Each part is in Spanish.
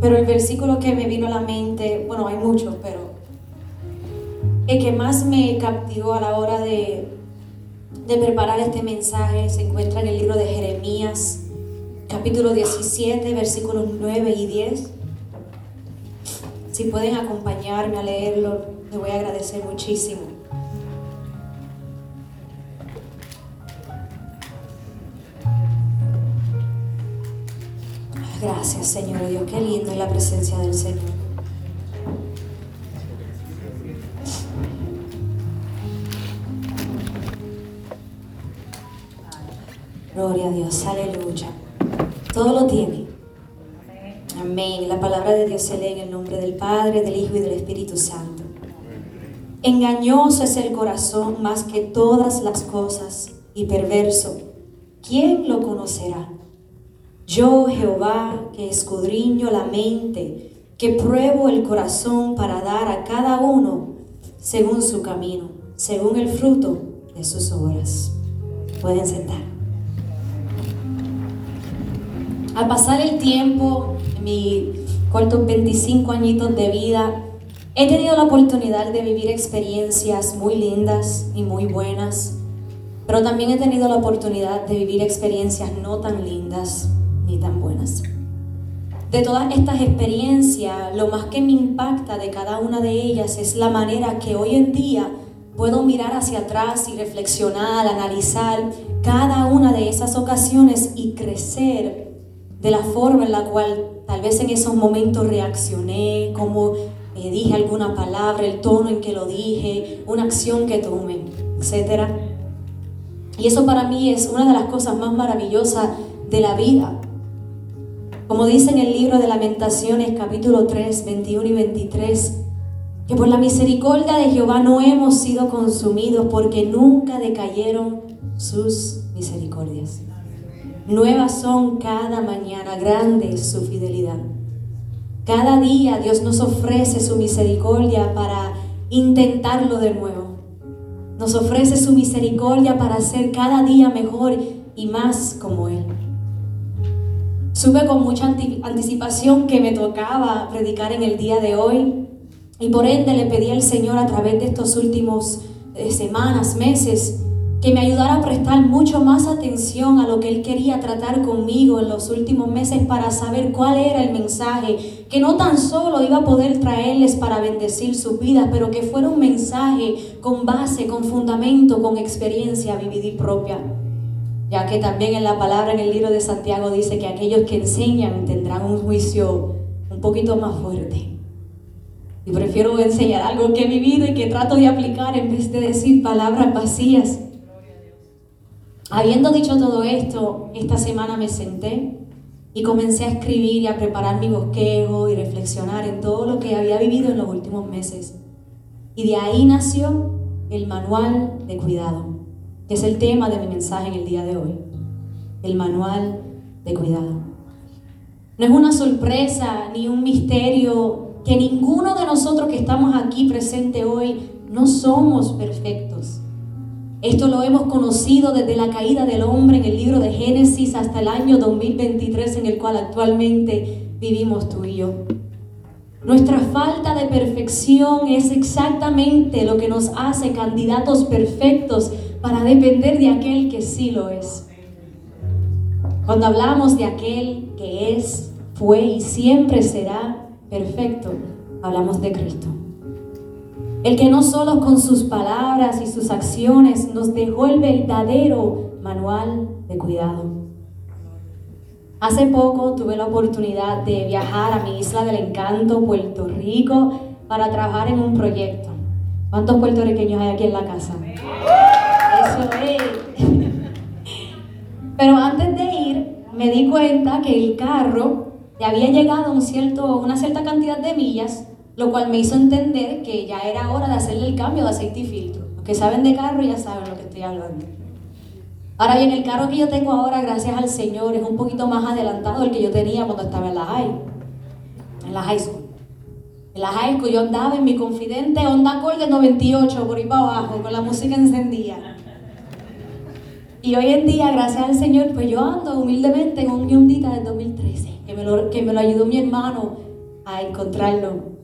Pero el versículo que me vino a la mente, bueno, hay muchos, pero el que más me captivó a la hora de, preparar este mensaje se encuentra en el libro de Jeremías, capítulo 17, versículos 9 y 10. Si pueden acompañarme a leerlo, me voy a agradecer muchísimo. Gracias, Señor Dios. Qué lindo es la presencia del Señor. Gloria a Dios, aleluya. Todo lo tiene. Amén. La palabra de Dios se lee en el nombre del Padre, del Hijo y del Espíritu Santo. Engañoso es el corazón más que todas las cosas y perverso. ¿Quién lo conocerá? Yo, Jehová, que escudriño la mente, que pruebo el corazón para dar a cada uno según su camino, según el fruto de sus obras. Pueden sentar. Al pasar el tiempo, en mis cortos 25 añitos de vida, he tenido la oportunidad de vivir experiencias muy lindas y muy buenas, pero también he tenido la oportunidad de vivir experiencias no tan lindas ni tan buenas. De todas estas experiencias, lo más que me impacta de cada una de ellas es la manera que hoy en día puedo mirar hacia atrás y reflexionar, analizar cada una de esas ocasiones y crecer de la forma en la cual tal vez en esos momentos reaccioné, como eh, dije alguna palabra, el tono en que lo dije, una acción que tomé, etc. Y eso para mí es una de las cosas más maravillosas de la vida, como dice en el libro de Lamentaciones capítulo 3, 21 y 23, que por la misericordia de Jehová no hemos sido consumidos porque nunca decayeron sus misericordias. Nuevas son cada mañana, grande es su fidelidad. Cada día Dios nos ofrece su misericordia para intentarlo de nuevo. Nos ofrece su misericordia para ser cada día mejor y más como Él. Supe con mucha anticipación que me tocaba predicar en el día de hoy y por ende le pedí al Señor a través de estos últimos eh, semanas, meses, que me ayudara a prestar mucho más atención a lo que Él quería tratar conmigo en los últimos meses para saber cuál era el mensaje, que no tan solo iba a poder traerles para bendecir sus vidas, pero que fuera un mensaje con base, con fundamento, con experiencia vivida y propia ya que también en la palabra en el libro de Santiago dice que aquellos que enseñan tendrán un juicio un poquito más fuerte. Y prefiero enseñar algo que he vivido y que trato de aplicar en vez de decir palabras vacías. Habiendo dicho todo esto, esta semana me senté y comencé a escribir y a preparar mi bosquejo y reflexionar en todo lo que había vivido en los últimos meses. Y de ahí nació el manual de cuidado que es el tema de mi mensaje en el día de hoy, el manual de cuidado. No es una sorpresa ni un misterio que ninguno de nosotros que estamos aquí presente hoy no somos perfectos. Esto lo hemos conocido desde la caída del hombre en el libro de Génesis hasta el año 2023 en el cual actualmente vivimos tú y yo. Nuestra falta de perfección es exactamente lo que nos hace candidatos perfectos para depender de aquel que sí lo es. Cuando hablamos de aquel que es, fue y siempre será perfecto, hablamos de Cristo. El que no solo con sus palabras y sus acciones nos dejó el verdadero manual de cuidado. Hace poco tuve la oportunidad de viajar a mi isla del encanto, Puerto Rico, para trabajar en un proyecto. ¿Cuántos puertorriqueños hay aquí en la casa? Pero antes de ir, me di cuenta que el carro ya había llegado a un cierto, una cierta cantidad de millas, lo cual me hizo entender que ya era hora de hacerle el cambio de aceite y filtro. Los que saben de carro ya saben lo que estoy hablando. Ahora bien, el carro que yo tengo ahora, gracias al Señor, es un poquito más adelantado del que yo tenía cuando estaba en la high, en la high school. En la high school yo andaba en mi confidente Honda Accord de 98 por ahí para abajo, con la música encendida. Y hoy en día, gracias al Señor, pues yo ando humildemente en un Hyundai del 2013, que me, lo, que me lo ayudó mi hermano a encontrarlo.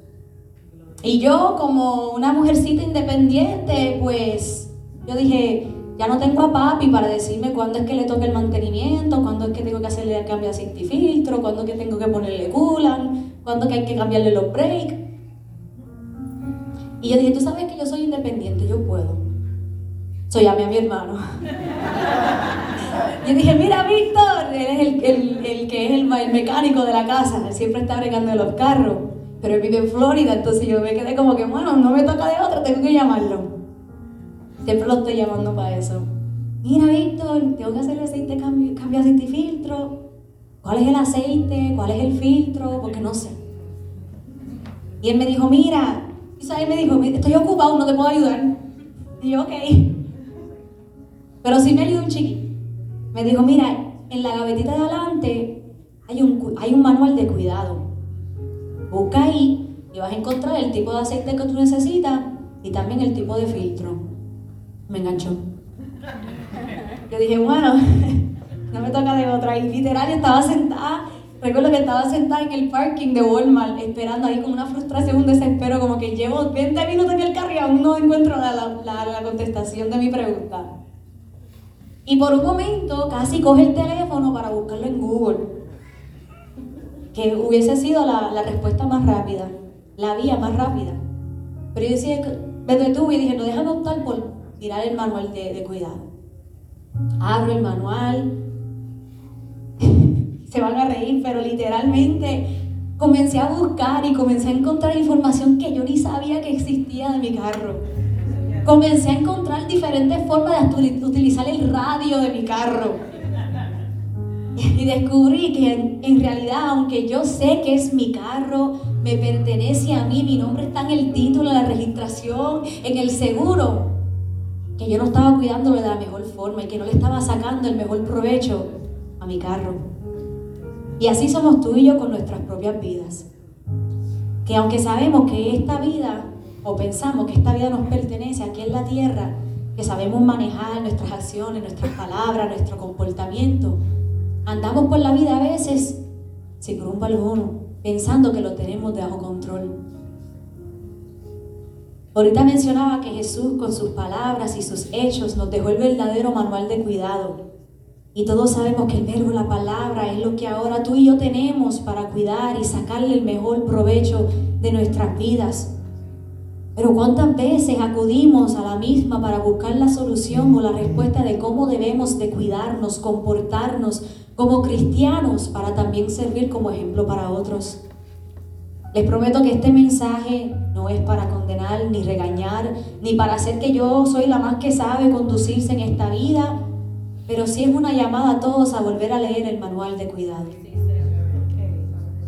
Y yo, como una mujercita independiente, pues yo dije, ya no tengo a papi para decirme cuándo es que le toca el mantenimiento, cuándo es que tengo que hacerle el cambio de aceite y filtro, cuándo es que tengo que ponerle coolant, cuándo es que hay que cambiarle los brakes. Y yo dije, tú sabes que yo soy independiente, yo puedo. Soy a mi hermano. yo dije, mira, Víctor, él es el, el, que es el, mecánico de la casa, él siempre está bregando los carros, pero él vive en Florida, entonces yo me quedé como que, bueno, no me toca de otro, tengo que llamarlo. Siempre lo estoy llamando para eso. Mira, Víctor, tengo que hacer el aceite, cambio, cambio aceite y filtro. ¿Cuál es el aceite? ¿Cuál es el filtro? Porque no sé. Y él me dijo, mira, y sabes, me dijo, estoy ocupado, no te puedo ayudar. Y yo, ok. Pero sí me ayudó un chiqui. Me dijo, mira, en la gavetita de adelante hay un, hay un manual de cuidado. Busca ahí y vas a encontrar el tipo de aceite que tú necesitas y también el tipo de filtro me enganchó. Yo dije, bueno, no me toca de otra. Y literal estaba sentada, recuerdo que estaba sentada en el parking de Walmart, esperando ahí con una frustración, un desespero, como que llevo 20 minutos en el carro y aún no encuentro la, la, la contestación de mi pregunta. Y por un momento casi coge el teléfono para buscarlo en Google, que hubiese sido la, la respuesta más rápida, la vía más rápida. Pero yo decía, me detuve y dije, no, déjame optar por tirar el manual de, cuidado. Abro el manual, se van a reír, pero literalmente comencé a buscar y comencé a encontrar información que yo ni sabía que existía de mi carro. Comencé a encontrar diferentes formas de utilizar el radio de mi carro. Y descubrí que en, realidad, aunque yo sé que es mi carro, me pertenece a mí, mi nombre está en el título, en la registración, en el seguro, que yo no estaba cuidándolo de la mejor forma y que no le estaba sacando el mejor provecho a mi carro. Y así somos tú y yo con nuestras propias vidas. Que aunque sabemos que esta vida, o pensamos que esta vida nos pertenece aquí en la tierra, que sabemos manejar nuestras acciones, nuestras palabras, nuestro comportamiento, andamos por la vida a veces sin rumbo alguno, pensando que lo tenemos bajo control. Ahorita mencionaba que Jesús con sus palabras y sus hechos nos dejó el verdadero manual de cuidado. Y todos sabemos que el verbo, la palabra, es lo que ahora tú y yo tenemos para cuidar y sacarle el mejor provecho de nuestras vidas. Pero cuántas veces acudimos a la misma para buscar la solución o la respuesta de cómo debemos de cuidarnos, comportarnos como cristianos para también servir como ejemplo para otros. Les prometo que este mensaje no es para condenar ni regañar, ni para hacer que yo soy la más que sabe conducirse en esta vida, pero sí es una llamada a todos a volver a leer el manual de cuidado.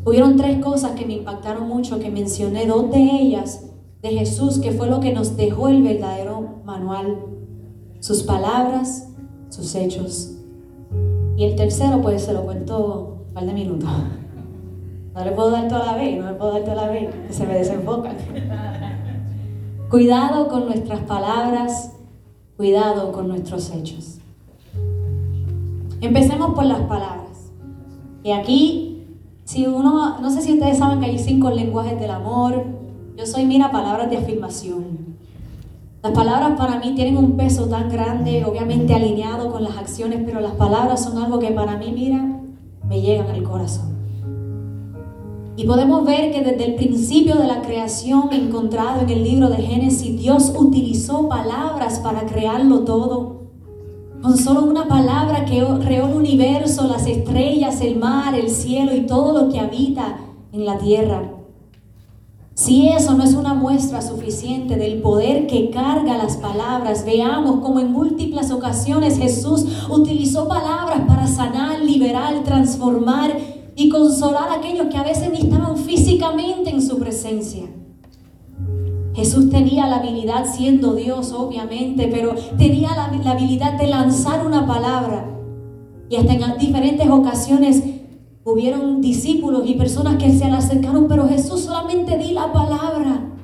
Hubieron tres cosas que me impactaron mucho, que mencioné, dos de ellas de Jesús, que fue lo que nos dejó el verdadero manual, sus palabras, sus hechos. Y el tercero, pues se lo cuento un par de minutos. No le puedo dar toda la vez, no le puedo dar toda la vez, se me desenfocan. cuidado con nuestras palabras, cuidado con nuestros hechos. Empecemos por las palabras. Y aquí, si uno, no sé si ustedes saben que hay cinco lenguajes del amor, yo soy, mira, palabras de afirmación. Las palabras para mí tienen un peso tan grande, obviamente alineado con las acciones, pero las palabras son algo que para mí, mira, me llegan al corazón. Y podemos ver que desde el principio de la creación encontrado en el libro de Génesis, Dios utilizó palabras para crearlo todo. Con solo una palabra que creó el universo, las estrellas, el mar, el cielo y todo lo que habita en la tierra. Si eso no es una muestra suficiente del poder que carga las palabras, veamos cómo en múltiples ocasiones Jesús utilizó palabras para sanar, liberar, transformar y consolar a aquellos que a veces ni estaban físicamente en su presencia. Jesús tenía la habilidad, siendo Dios obviamente, pero tenía la, habilidad de lanzar una palabra. Y hasta en diferentes ocasiones hubieron discípulos y personas que se le acercaron, pero Jesús solamente di la palabra,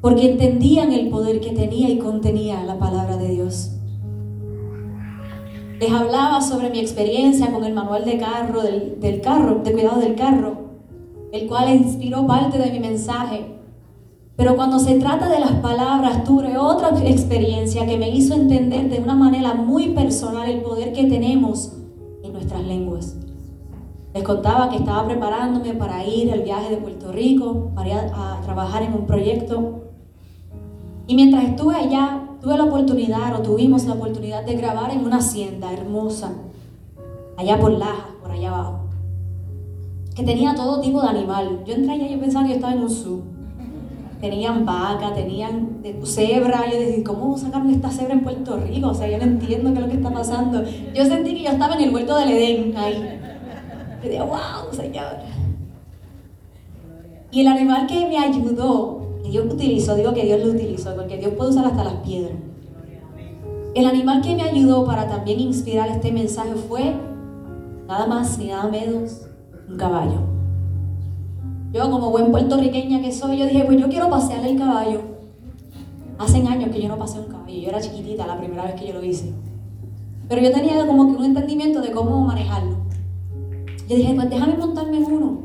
porque entendían el poder que tenía y contenía la palabra de Dios. les hablaba sobre mi experiencia con el manual de carro, del, del carro, de cuidado del carro, el cual inspiró parte de mi mensaje. Pero cuando se trata de las palabras, tuve otra experiencia que me hizo entender de una manera muy personal el poder que tenemos en nuestras lenguas. Les contaba que estaba preparándome para ir al viaje de Puerto Rico, para ir a, trabajar en un proyecto. Y mientras estuve allá, tuve la oportunidad, o tuvimos la oportunidad de grabar en una hacienda hermosa, allá por Laja, por allá abajo, que tenía todo tipo de animal. Yo entré allá y pensaba que yo estaba en un zoo tenían vaca, tenían cebra. Yo decía, ¿cómo sacaron esta cebra en Puerto Rico? O sea, yo no entiendo qué es lo que está pasando. Yo sentí que yo estaba en el huerto del Edén ahí. Yo wow, Señor. Y el animal que me ayudó, que Dios utilizó, digo que Dios lo utilizó, porque Dios puede usar hasta las piedras. El animal que me ayudó para también inspirar este mensaje fue nada más ni nada menos un caballo. Yo como buen puertorriqueña que soy, yo dije, pues yo quiero pasear el caballo. Hace años que yo no pasé un caballo, yo era chiquitita la primera vez que yo lo hice. Pero yo tenía como que un entendimiento de cómo manejarlo. Yo dije, pues déjame montarme en uno.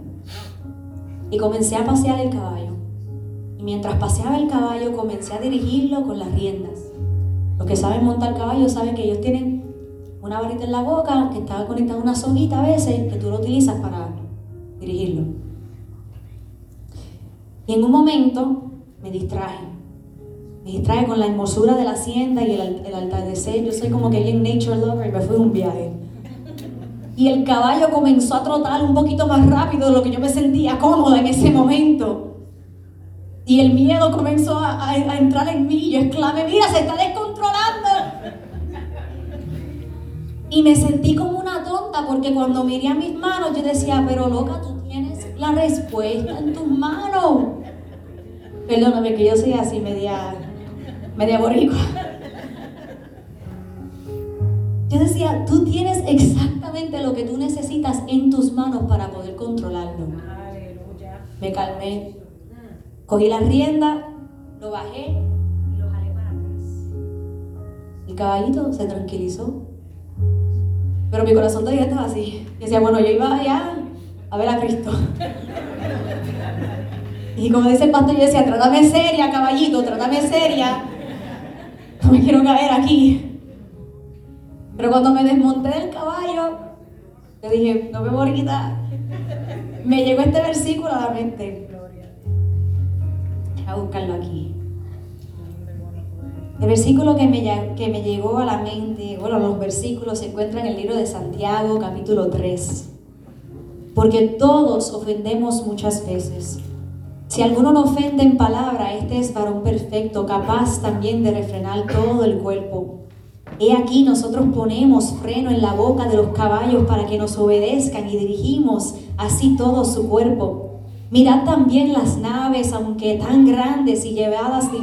Y comencé a pasear el caballo. Y mientras paseaba el caballo, comencé a dirigirlo con las riendas. Los que saben montar caballo saben que ellos tienen una varita en la boca que está conectada a una soguita a veces que tú lo utilizas para dirigirlo. Y en un momento me distraje. Me distraje con la hermosura de la hacienda y el, el atardecer. Yo soy como que bien nature lover y me fui de un viaje. Y el caballo comenzó a trotar un poquito más rápido de lo que yo me sentía cómoda en ese momento. Y el miedo comenzó a, entrar en mí. Yo exclamé, mira, se está descontrolando. Y me sentí como una tonta porque cuando miré a mis manos yo decía, pero loca, tú tienes la respuesta en tus manos. Perdóname que yo soy así, media, media boricua. Yo decía, tú tienes exactamente lo que tú necesitas en tus manos para poder controlarlo. Me calmé, cogí la rienda, lo bajé y lo jalé para atrás. El caballito se tranquilizó. Pero mi corazón todavía estaba así. Y decía, bueno, yo iba allá a ver a Cristo. Y como dice el pastor, yo decía, trátame seria, caballito, trátame seria. No me quiero caer aquí. Pero cuando me desmonté del caballo, le dije, no me voy a quitar. Me llegó este versículo a la mente. Voy a buscarlo aquí. El versículo que me, que me llegó a la mente, bueno, los versículos se encuentran en el libro de Santiago, capítulo 3 porque todos ofendemos muchas veces. Si alguno no ofende en palabra, este es varón perfecto, capaz también de refrenar todo el cuerpo. He aquí nosotros ponemos freno en la boca de los caballos para que nos obedezcan y dirigimos así todo su cuerpo. Mirad también las naves, aunque tan grandes y llevadas de,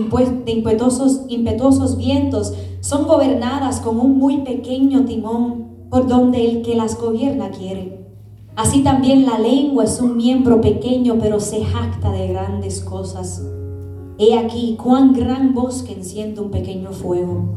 impetuosos, impetuosos vientos, son gobernadas con un muy pequeño timón por donde el que las gobierna quiere. Así también la lengua es un miembro pequeño, pero se jacta de grandes cosas. He aquí cuán gran bosque enciende un pequeño fuego.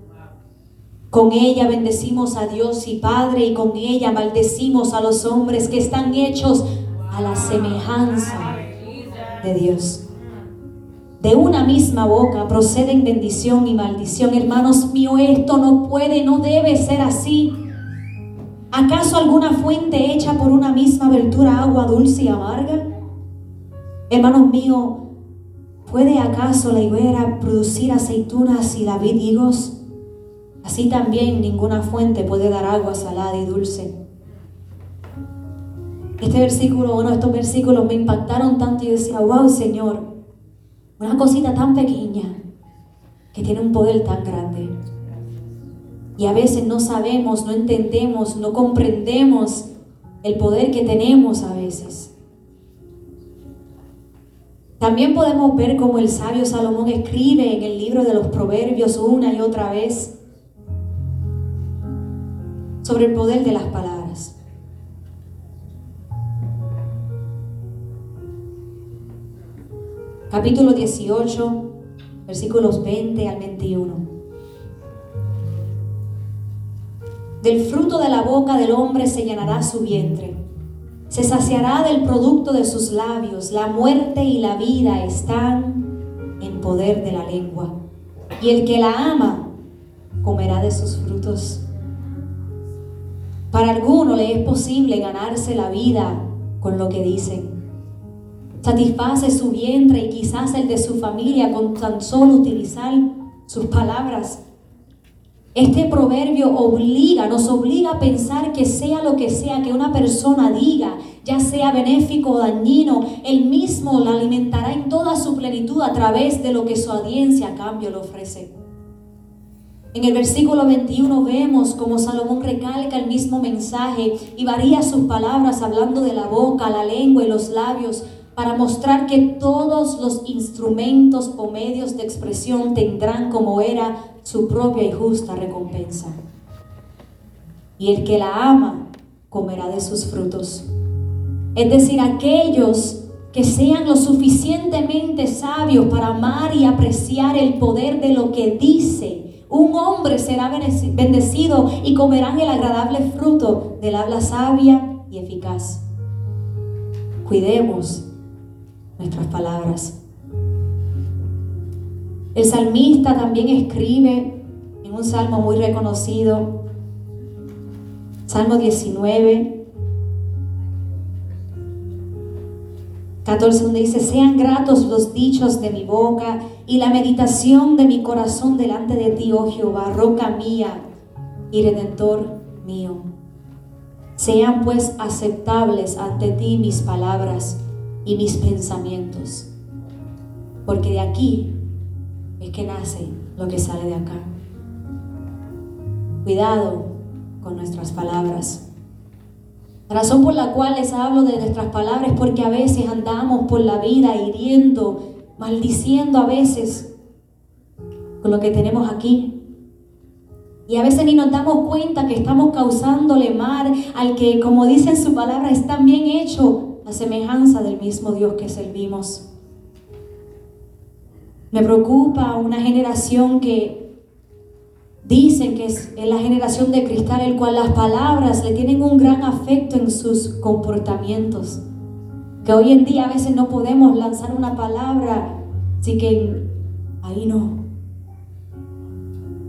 Con ella bendecimos a Dios y Padre y con ella maldecimos a los hombres que están hechos a la semejanza de Dios. De una misma boca proceden bendición y maldición. Hermanos míos, esto no puede, no debe ser así. ¿Acaso alguna fuente hecha por una misma abertura agua dulce y amarga? Hermanos míos, ¿puede acaso la higuera producir aceitunas y la vid higos? Así también ninguna fuente puede dar agua salada y dulce. Este versículo, bueno, estos versículos me impactaron tanto y yo decía, wow, Señor, una cosita tan pequeña que tiene un poder tan grande. Y a veces no sabemos, no entendemos, no comprendemos el poder que tenemos a veces. También podemos ver cómo el sabio Salomón escribe en el libro de los Proverbios una y otra vez sobre el poder de las palabras. Capítulo 18, versículos 20 al 21. Del fruto de la boca del hombre se llenará su vientre. Se saciará del producto de sus labios. La muerte y la vida están en poder de la lengua. Y el que la ama comerá de sus frutos. Para alguno le es posible ganarse la vida con lo que dicen. Satisface su vientre y quizás el de su familia con tan solo utilizar sus palabras. Este proverbio obliga, nos obliga a pensar que sea lo que sea que una persona diga, ya sea benéfico o dañino, él mismo la alimentará en toda su plenitud a través de lo que su audiencia a cambio le ofrece. En el versículo 21 vemos como Salomón recalca el mismo mensaje y varía sus palabras hablando de la boca, la lengua y los labios para mostrar que todos los instrumentos o medios de expresión tendrán como era su propia y justa recompensa. Y el que la ama comerá de sus frutos. Es decir, aquellos que sean lo suficientemente sabios para amar y apreciar el poder de lo que dice un hombre será bendecido y comerán el agradable fruto del habla sabia y eficaz. Cuidemos nuestras palabras. El salmista también escribe en un salmo muy reconocido, Salmo 19, 14, donde dice, sean gratos los dichos de mi boca y la meditación de mi corazón delante de ti, oh Jehová, roca mía y redentor mío. Sean pues aceptables ante ti mis palabras y mis pensamientos, porque de aquí es que nace lo que sale de acá. Cuidado con nuestras palabras. La razón por la cual les hablo de nuestras palabras es porque a veces andamos por la vida hiriendo, maldiciendo a veces con lo que tenemos aquí. Y a veces ni nos damos cuenta que estamos causándole mal al que, como dice en su palabra, es también hecho a semejanza del mismo Dios que servimos. Me preocupa una generación que Dicen que es la generación de cristal, el cual las palabras le tienen un gran afecto en sus comportamientos. Que hoy en día a veces no podemos lanzar una palabra, así que ahí no.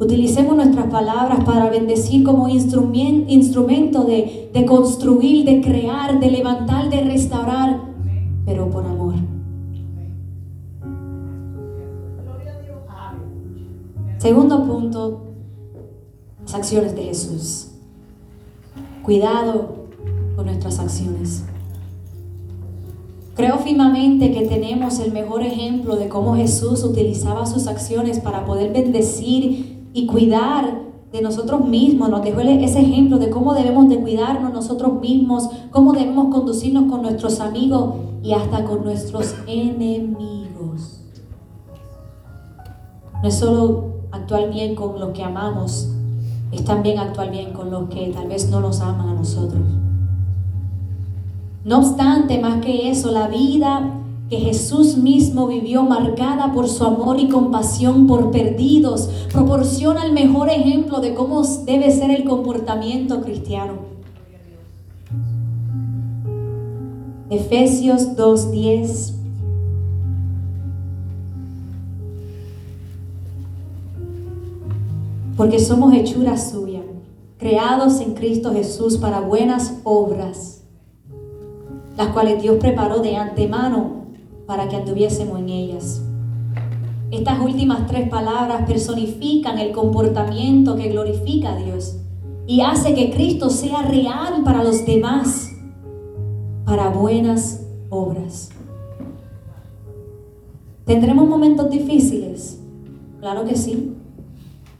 Utilicemos nuestras palabras para bendecir como instrumento de, de construir, de crear, de levantar, de restaurar, pero por amor. Segundo punto, las acciones de Jesús. Cuidado con nuestras acciones. Creo firmemente que tenemos el mejor ejemplo de cómo Jesús utilizaba sus acciones para poder bendecir y cuidar de nosotros mismos. Nos dejó ese ejemplo de cómo debemos de cuidarnos nosotros mismos, cómo debemos conducirnos con nuestros amigos y hasta con nuestros enemigos. No es solo actuar bien con lo que amamos, es también actuar bien con los que tal vez no nos aman a nosotros. No obstante, más que eso, la vida que Jesús mismo vivió marcada por su amor y compasión por perdidos, proporciona el mejor ejemplo de cómo debe ser el comportamiento cristiano. Efesios 2.10 porque somos hechura suya, creados en Cristo Jesús para buenas obras, las cuales Dios preparó de antemano para que anduviésemos en ellas. Estas últimas tres palabras personifican el comportamiento que glorifica a Dios y hace que Cristo sea real para los demás, para buenas obras. ¿Tendremos momentos difíciles? Claro que sí.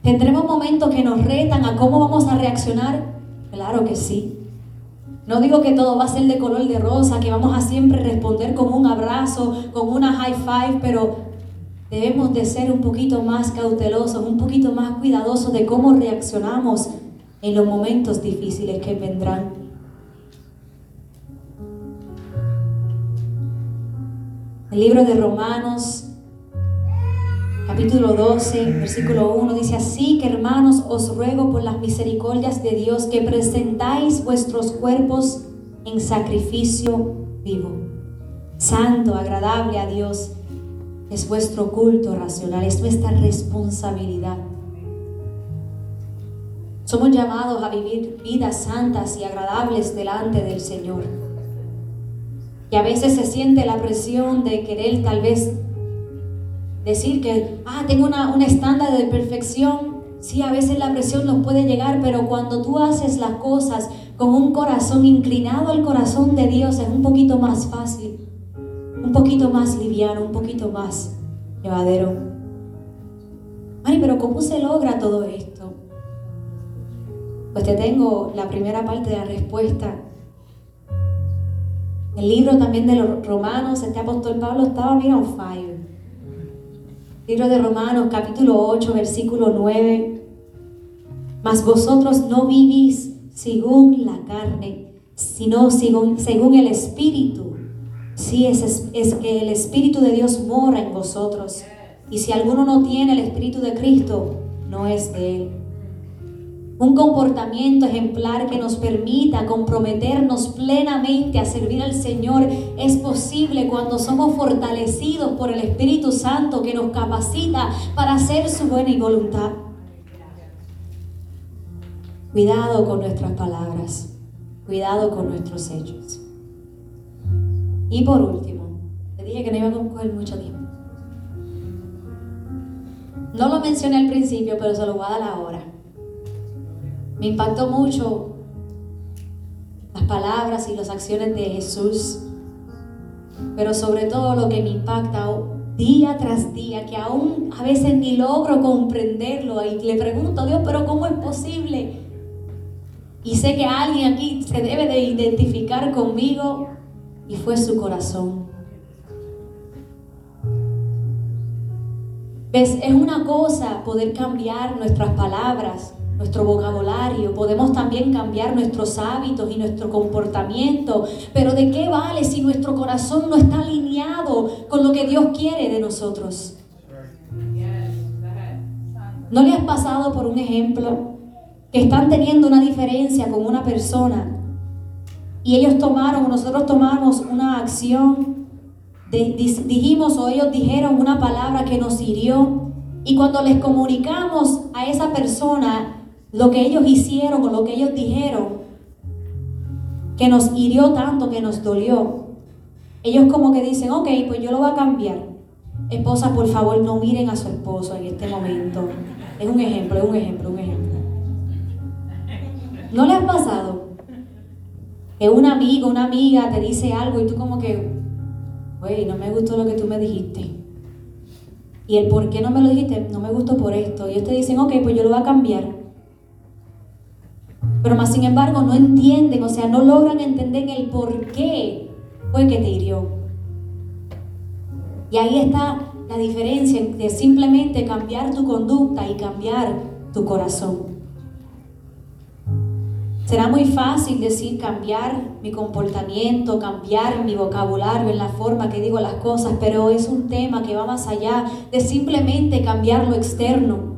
¿Tendremos momentos que nos retan a cómo vamos a reaccionar? Claro que sí. No digo que todo va a ser de color de rosa, que vamos a siempre responder con un abrazo, con una high five, pero debemos de ser un poquito más cautelosos, un poquito más cuidadosos de cómo reaccionamos en los momentos difíciles que vendrán. El libro de Romanos, capítulo 12, versículo 1, dice así que hermanos, os ruego por las misericordias de Dios que presentáis vuestros cuerpos en sacrificio vivo, santo, agradable a Dios. Es vuestro culto racional, es nuestra responsabilidad. Somos llamados a vivir vidas santas y agradables delante del Señor. Y a veces se siente la presión de querer tal vez decir que, ah, tengo una, un estándar de perfección. Sí, a veces la presión nos puede llegar, pero cuando tú haces las cosas con un corazón inclinado al corazón de Dios es un poquito más fácil, un poquito más liviano, un poquito más llevadero. Ay, pero ¿cómo se logra todo esto? Pues te tengo la primera parte de la respuesta el libro también de los Romanos, este apóstol Pablo estaba, mira, on fire. Libro de Romanos, capítulo 8, versículo 9. Mas vosotros no vivís según la carne, sino según, según el Espíritu. Sí, es, es que el Espíritu de Dios mora en vosotros. Y si alguno no tiene el Espíritu de Cristo, no es de él un comportamiento ejemplar que nos permita comprometernos plenamente a servir al Señor es posible cuando somos fortalecidos por el Espíritu Santo que nos capacita para hacer su buena voluntad. Cuidado con nuestras palabras, cuidado con nuestros hechos. Y por último, te dije que no iba a coger mucho tiempo. No lo mencioné al principio, pero se lo voy a dar ahora. Me impactó mucho las palabras y las acciones de Jesús, pero sobre todo lo que me impacta día tras día, que aún a veces ni logro comprenderlo y le pregunto Dios, pero ¿cómo es posible? Y sé que alguien aquí se debe de identificar conmigo y fue su corazón. ¿Ves? Es una cosa poder cambiar nuestras palabras, nuestro vocabulario, podemos también cambiar nuestros hábitos y nuestro comportamiento, pero ¿de qué vale si nuestro corazón no está alineado con lo que Dios quiere de nosotros? ¿No le has pasado por un ejemplo que están teniendo una diferencia con una persona y ellos tomaron, nosotros tomamos una acción, dijimos o ellos dijeron una palabra que nos hirió y cuando les comunicamos a esa persona lo que ellos hicieron o lo que ellos dijeron, que nos hirió tanto, que nos dolió, ellos como que dicen, ok, pues yo lo voy a cambiar. Esposa, por favor, no miren a su esposo en este momento. Es un ejemplo, es un ejemplo, un ejemplo. ¿No le ha pasado? Que un amigo, una amiga te dice algo y tú como que, güey, no me gustó lo que tú me dijiste. Y el por qué no me lo dijiste, no me gustó por esto. Y ellos te dicen, ok, pues yo lo voy a cambiar. Pero más sin embargo no entienden, o sea, no logran entender el por qué fue que te hirió. Y ahí está la diferencia de simplemente cambiar tu conducta y cambiar tu corazón. Será muy fácil decir cambiar mi comportamiento, cambiar mi vocabulario en la forma que digo las cosas, pero es un tema que va más allá de simplemente cambiar lo externo.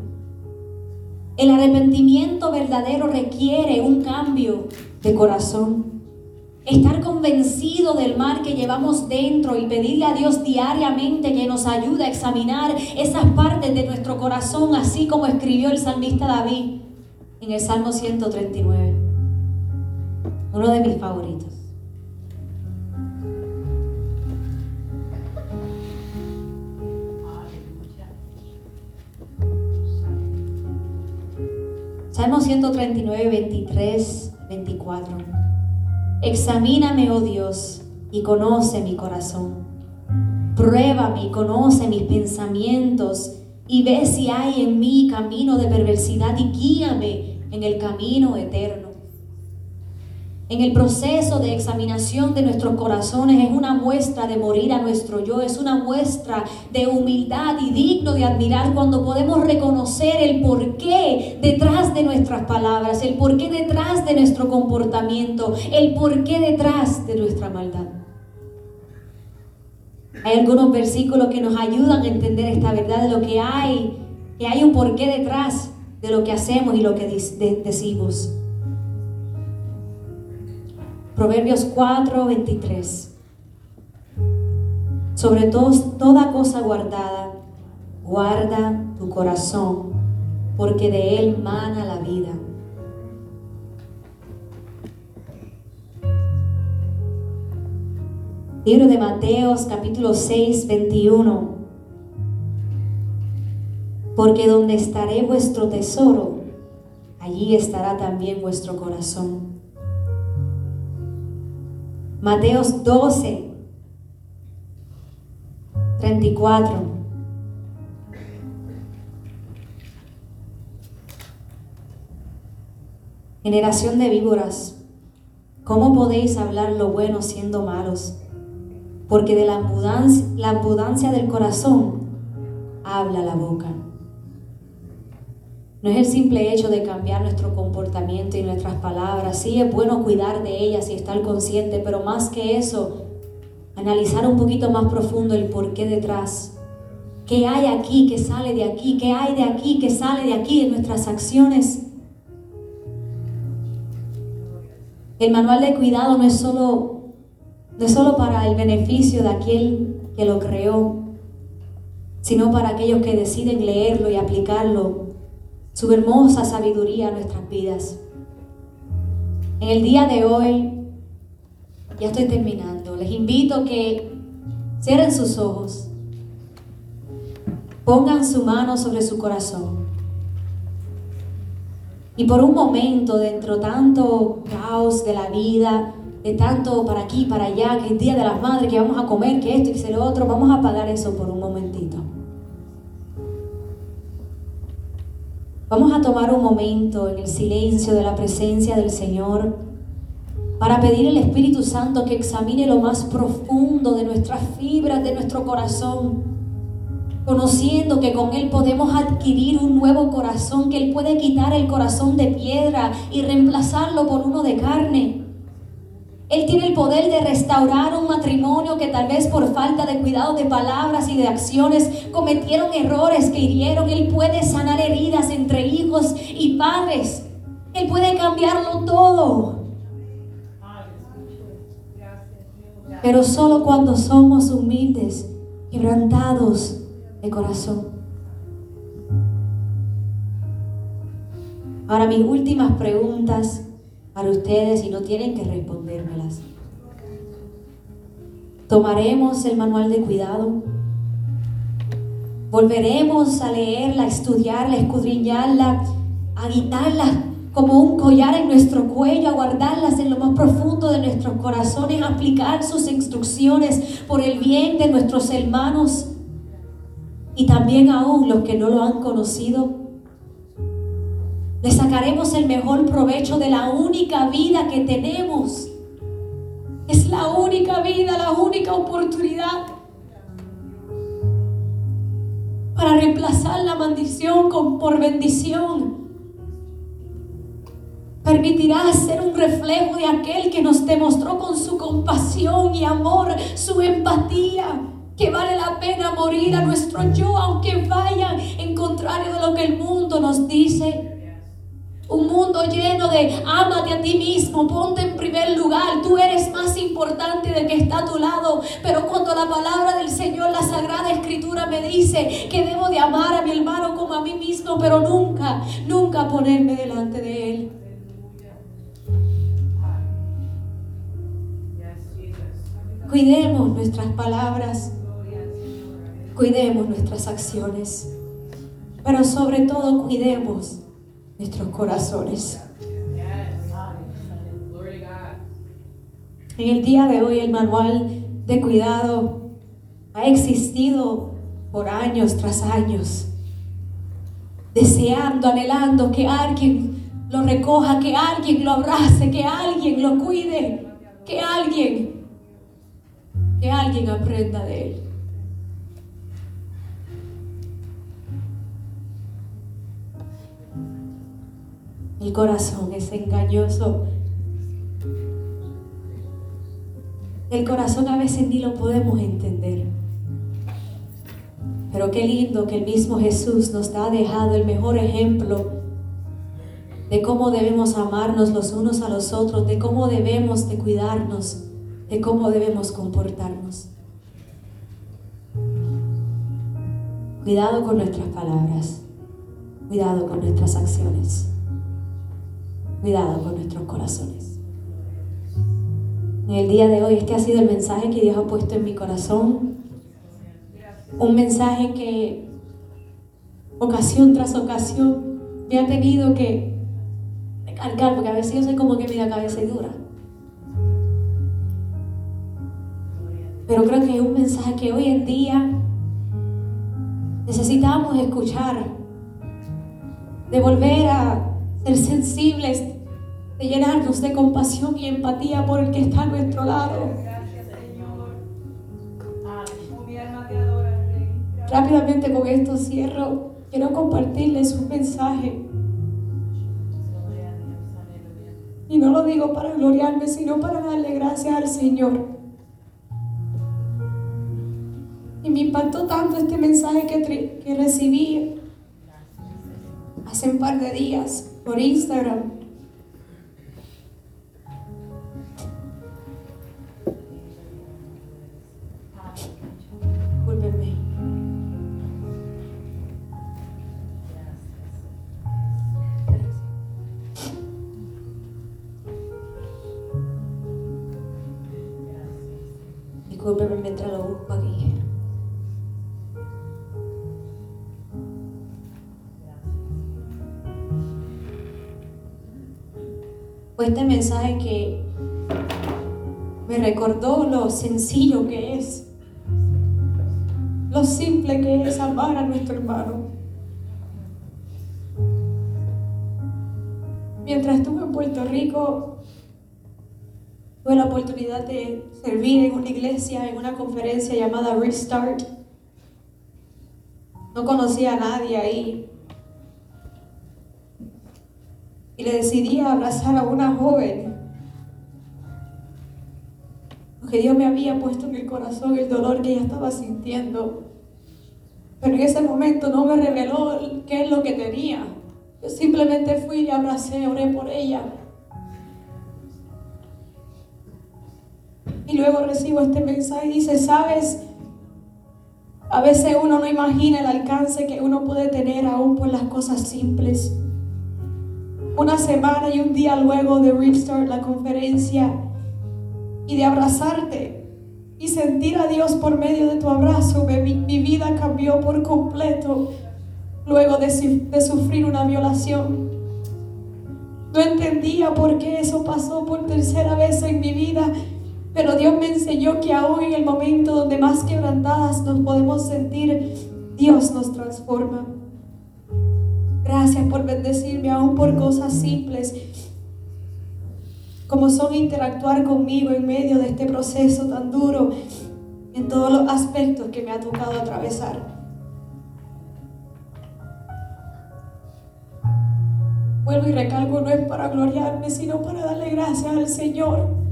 El arrepentimiento verdadero requiere un cambio de corazón. Estar convencido del mal que llevamos dentro y pedirle a Dios diariamente que nos ayude a examinar esas partes de nuestro corazón, así como escribió el salmista David en el Salmo 139. Uno de mis favoritos. Salmo 139, 23, 24. Examíname, oh Dios, y conoce mi corazón. Pruébame y conoce mis pensamientos y ve si hay en mí camino de perversidad y guíame en el camino eterno. En el proceso de examinación de nuestros corazones es una muestra de morir a nuestro yo, es una muestra de humildad y digno de admirar cuando podemos reconocer el porqué detrás de nuestras palabras, el porqué detrás de nuestro comportamiento, el porqué detrás de nuestra maldad. Hay algunos versículos que nos ayudan a entender esta verdad de lo que hay, que hay un porqué detrás de lo que hacemos y lo que decimos. Proverbios 4, 23. Sobre todo, toda cosa guardada, guarda tu corazón, porque de él mana la vida. Libro de Mateos capítulo 6, 21. Porque donde estaré vuestro tesoro, allí estará también vuestro corazón. Mateos 12, 34. Generación de víboras, ¿cómo podéis hablar lo bueno siendo malos? Porque de la abundancia, la abundancia del corazón habla la boca. No es el simple hecho de cambiar nuestro comportamiento y nuestras palabras. Sí es bueno cuidar de ellas y estar consciente, pero más que eso, analizar un poquito más profundo el por qué detrás. ¿Qué hay aquí que sale de aquí? ¿Qué hay de aquí que sale de aquí en nuestras acciones? El manual de cuidado no es solo, no es solo para el beneficio de aquel que lo creó, sino para aquellos que deciden leerlo y aplicarlo su hermosa sabiduría a nuestras vidas. En el día de hoy, ya estoy terminando, les invito a que cierren sus ojos, pongan su mano sobre su corazón. Y por un momento, dentro tanto caos de la vida, de tanto para aquí, para allá, que es Día de las Madres, que vamos a comer, que esto y que lo otro, vamos a apagar eso por un momentito. Vamos a tomar un momento en el silencio de la presencia del Señor para pedir al Espíritu Santo que examine lo más profundo de nuestras fibras, de nuestro corazón, conociendo que con Él podemos adquirir un nuevo corazón, que Él puede quitar el corazón de piedra y reemplazarlo por uno de carne. Él tiene el poder de restaurar un matrimonio que tal vez por falta de cuidado de palabras y de acciones cometieron errores que hirieron. Él puede sanar heridas entre hijos y padres. Él puede cambiarlo todo. Pero solo cuando somos humildes, quebrantados de corazón. Ahora mis últimas preguntas para ustedes y no tienen que respondérmelas. Tomaremos el manual de cuidado. Volveremos a leerla, a estudiarla, a escudriñarla, a guitarla como un collar en nuestro cuello, a guardarlas en lo más profundo de nuestros corazones, a aplicar sus instrucciones por el bien de nuestros hermanos y también aún los que no lo han conocido le sacaremos el mejor provecho de la única vida que tenemos. Es la única vida, la única oportunidad para reemplazar la maldición con, por bendición. Permitirá ser un reflejo de aquel que nos demostró con su compasión y amor, su empatía, que vale la pena morir a nuestro yo, aunque vaya en contrario de lo que el mundo nos dice. Un mundo lleno de ámate a ti mismo, ponte en primer lugar, tú eres más importante del que está a tu lado. Pero cuando la palabra del Señor, la Sagrada Escritura me dice que debo de amar a mi hermano como a mí mismo, pero nunca, nunca ponerme delante de él. Cuidemos nuestras palabras, cuidemos nuestras acciones, pero sobre todo cuidemos nuestros corazones. En el día de hoy el manual de cuidado ha existido por años tras años. deseando, anhelando que alguien lo recoja, que alguien lo abrace, que alguien lo cuide, que alguien, que alguien aprenda de él. El corazón es engañoso. El corazón a veces ni lo podemos entender. Pero qué lindo que el mismo Jesús nos ha dejado el mejor ejemplo de cómo debemos amarnos los unos a los otros, de cómo debemos de cuidarnos, de cómo debemos comportarnos. Cuidado con nuestras palabras, cuidado con nuestras acciones, cuidado con nuestros corazones. En el día de hoy este ha sido el mensaje que Dios ha puesto en mi corazón. Un mensaje que ocasión tras ocasión me ha tenido que cargar, porque a veces yo soy como que mi cabeza y dura. Pero creo que es un mensaje que hoy en día necesitamos escuchar, de volver a ser sensibles, de llenarnos de compasión y empatía por el que está a nuestro lado. Rápidamente con esto cierro. Quiero compartirles un mensaje Y no lo digo para gloriarme, sino para darle gracias al Señor. Y me impactó tanto este mensaje que, que recibí hace un par de días por Instagram. Fue este mensaje que me recordó lo sencillo que es, lo simple que es amar a nuestro hermano. Mientras estuve en Puerto Rico, Tuve la oportunidad de servir en una iglesia, en una conferencia llamada Restart. No conocía a nadie ahí. Le decidí abrazar a una joven. Porque Dios me había puesto en el corazón el dolor que ella estaba sintiendo. Pero en ese momento no me reveló qué es lo que tenía. Yo simplemente fui y abracé, oré por ella. Y luego recibo este mensaje y dice, sabes, a veces uno no imagina el alcance que uno puede tener aún por las cosas simples. Una semana y un día luego de Restart, la conferencia, y de abrazarte y sentir a Dios por medio de tu abrazo, mi, mi vida cambió por completo luego de, de sufrir una violación. No entendía por qué eso pasó por tercera vez en mi vida pero Dios me enseñó que aún en el momento donde más quebrantadas nos podemos sentir, Dios nos transforma. Gracias por bendecirme aún por cosas simples, como son interactuar conmigo en medio de este proceso tan duro, en todos los aspectos que me ha tocado atravesar. Vuelvo y recalco, no es para gloriarme, sino para darle gracias al Señor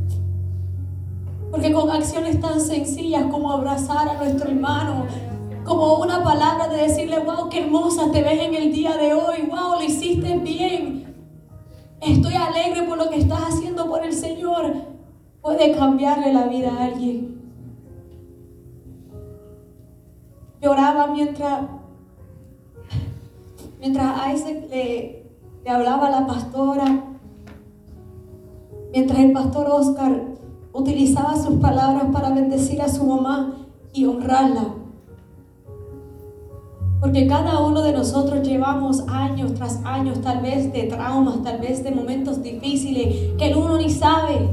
porque con acciones tan sencillas como abrazar a nuestro hermano, como una palabra de decirle, wow, qué hermosa te ves en el día de hoy, wow, lo hiciste bien. Estoy alegre por lo que estás haciendo por el Señor. Puede cambiarle la vida a alguien. Lloraba mientras, mientras Isaac le, hablaba a la pastora, mientras el pastor Oscar utilizaba sus palabras para bendecir a su mamá y honrarla. Porque cada uno de nosotros llevamos años tras años, tal vez de traumas, tal vez de momentos difíciles que el uno ni sabe.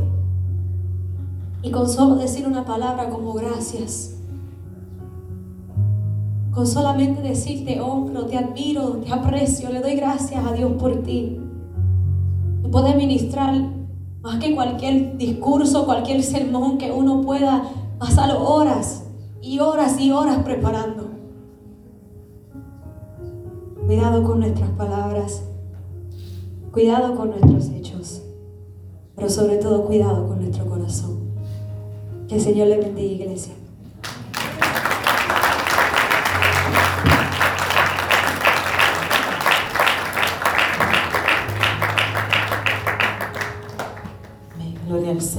Y con solo decir una palabra como gracias, con solamente decirte honro, te admiro, te aprecio, le doy gracias a Dios por ti. Te puede ministrar más que cualquier discurso, cualquier sermón que uno pueda pasar horas y horas y horas preparando. Cuidado con nuestras palabras, cuidado con nuestros hechos, pero sobre todo cuidado con nuestro corazón. Que el Señor le bendiga, iglesia.